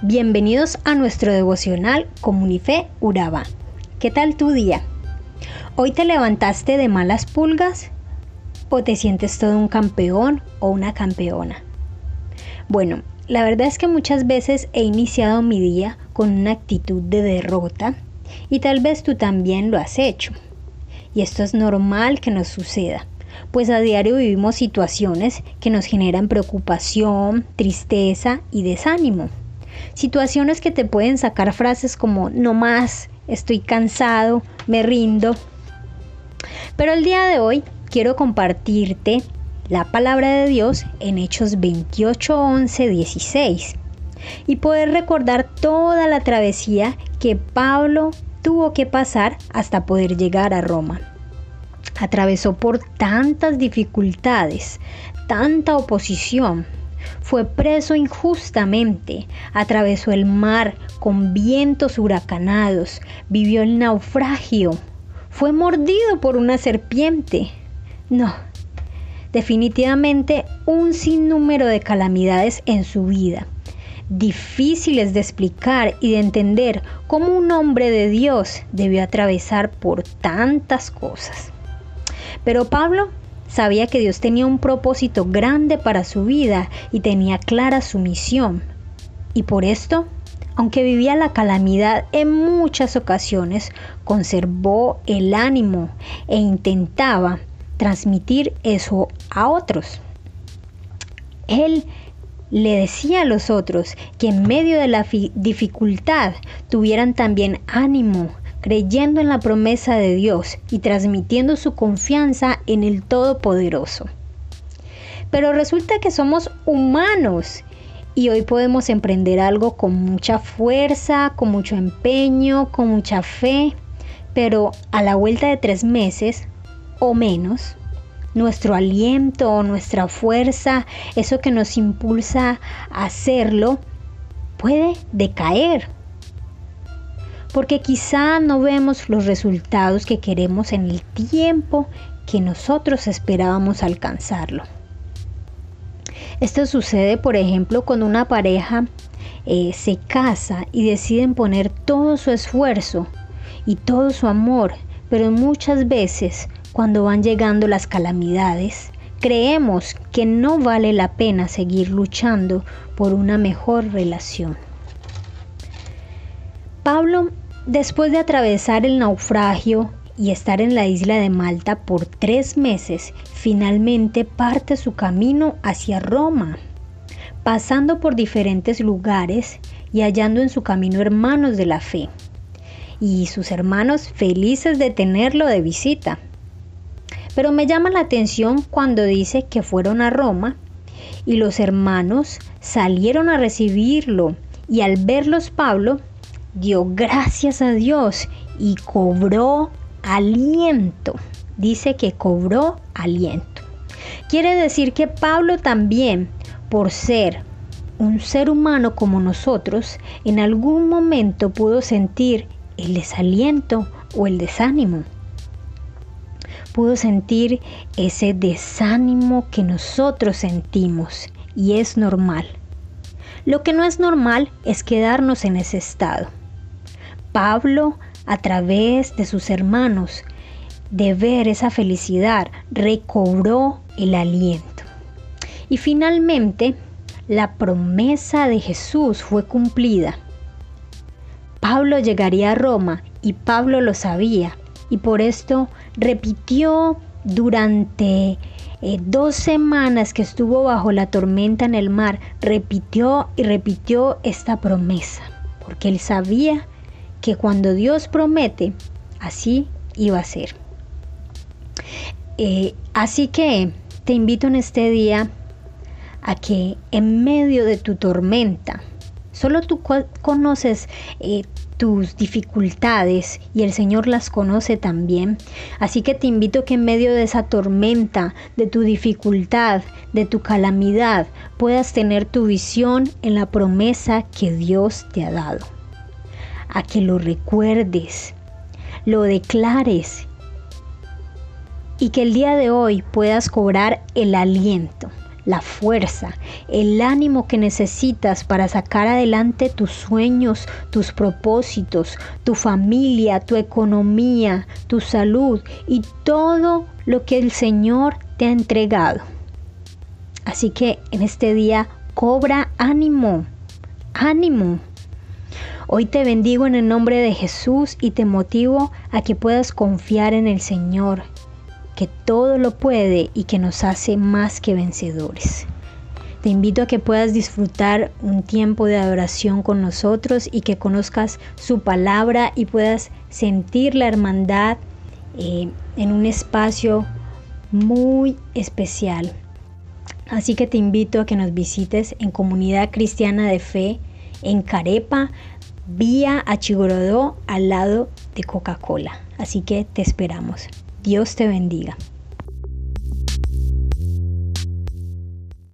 Bienvenidos a nuestro devocional Comunife Uraba. ¿Qué tal tu día? ¿Hoy te levantaste de malas pulgas? ¿O te sientes todo un campeón o una campeona? Bueno, la verdad es que muchas veces he iniciado mi día con una actitud de derrota y tal vez tú también lo has hecho. Y esto es normal que nos suceda pues a diario vivimos situaciones que nos generan preocupación, tristeza y desánimo. Situaciones que te pueden sacar frases como no más, estoy cansado, me rindo. Pero el día de hoy quiero compartirte la palabra de Dios en Hechos 28, 11, 16 y poder recordar toda la travesía que Pablo tuvo que pasar hasta poder llegar a Roma. Atravesó por tantas dificultades, tanta oposición, fue preso injustamente, atravesó el mar con vientos huracanados, vivió el naufragio, fue mordido por una serpiente. No, definitivamente un sinnúmero de calamidades en su vida, difíciles de explicar y de entender cómo un hombre de Dios debió atravesar por tantas cosas. Pero Pablo Sabía que Dios tenía un propósito grande para su vida y tenía clara su misión. Y por esto, aunque vivía la calamidad en muchas ocasiones, conservó el ánimo e intentaba transmitir eso a otros. Él le decía a los otros que en medio de la dificultad tuvieran también ánimo, creyendo en la promesa de Dios y transmitiendo su confianza en el Todopoderoso. Pero resulta que somos humanos y hoy podemos emprender algo con mucha fuerza, con mucho empeño, con mucha fe, pero a la vuelta de tres meses o menos, nuestro aliento nuestra fuerza, eso que nos impulsa a hacerlo, puede decaer porque quizá no vemos los resultados que queremos en el tiempo que nosotros esperábamos alcanzarlo. Esto sucede, por ejemplo, cuando una pareja eh, se casa y deciden poner todo su esfuerzo y todo su amor, pero muchas veces cuando van llegando las calamidades, creemos que no vale la pena seguir luchando por una mejor relación. Pablo, después de atravesar el naufragio y estar en la isla de Malta por tres meses, finalmente parte su camino hacia Roma, pasando por diferentes lugares y hallando en su camino hermanos de la fe, y sus hermanos felices de tenerlo de visita. Pero me llama la atención cuando dice que fueron a Roma y los hermanos salieron a recibirlo y al verlos Pablo dio gracias a Dios y cobró aliento. Dice que cobró aliento. Quiere decir que Pablo también, por ser un ser humano como nosotros, en algún momento pudo sentir el desaliento o el desánimo. Pudo sentir ese desánimo que nosotros sentimos y es normal. Lo que no es normal es quedarnos en ese estado. Pablo, a través de sus hermanos, de ver esa felicidad, recobró el aliento. Y finalmente, la promesa de Jesús fue cumplida. Pablo llegaría a Roma y Pablo lo sabía y por esto repitió durante eh, dos semanas que estuvo bajo la tormenta en el mar, repitió y repitió esta promesa, porque él sabía que cuando Dios promete, así iba a ser. Eh, así que te invito en este día a que en medio de tu tormenta, solo tú conoces eh, tus dificultades y el Señor las conoce también. Así que te invito que en medio de esa tormenta, de tu dificultad, de tu calamidad, puedas tener tu visión en la promesa que Dios te ha dado a que lo recuerdes, lo declares y que el día de hoy puedas cobrar el aliento, la fuerza, el ánimo que necesitas para sacar adelante tus sueños, tus propósitos, tu familia, tu economía, tu salud y todo lo que el Señor te ha entregado. Así que en este día cobra ánimo, ánimo. Hoy te bendigo en el nombre de Jesús y te motivo a que puedas confiar en el Señor, que todo lo puede y que nos hace más que vencedores. Te invito a que puedas disfrutar un tiempo de adoración con nosotros y que conozcas su palabra y puedas sentir la hermandad eh, en un espacio muy especial. Así que te invito a que nos visites en Comunidad Cristiana de Fe en Carepa, vía Chigorodó al lado de Coca-Cola. Así que te esperamos. Dios te bendiga.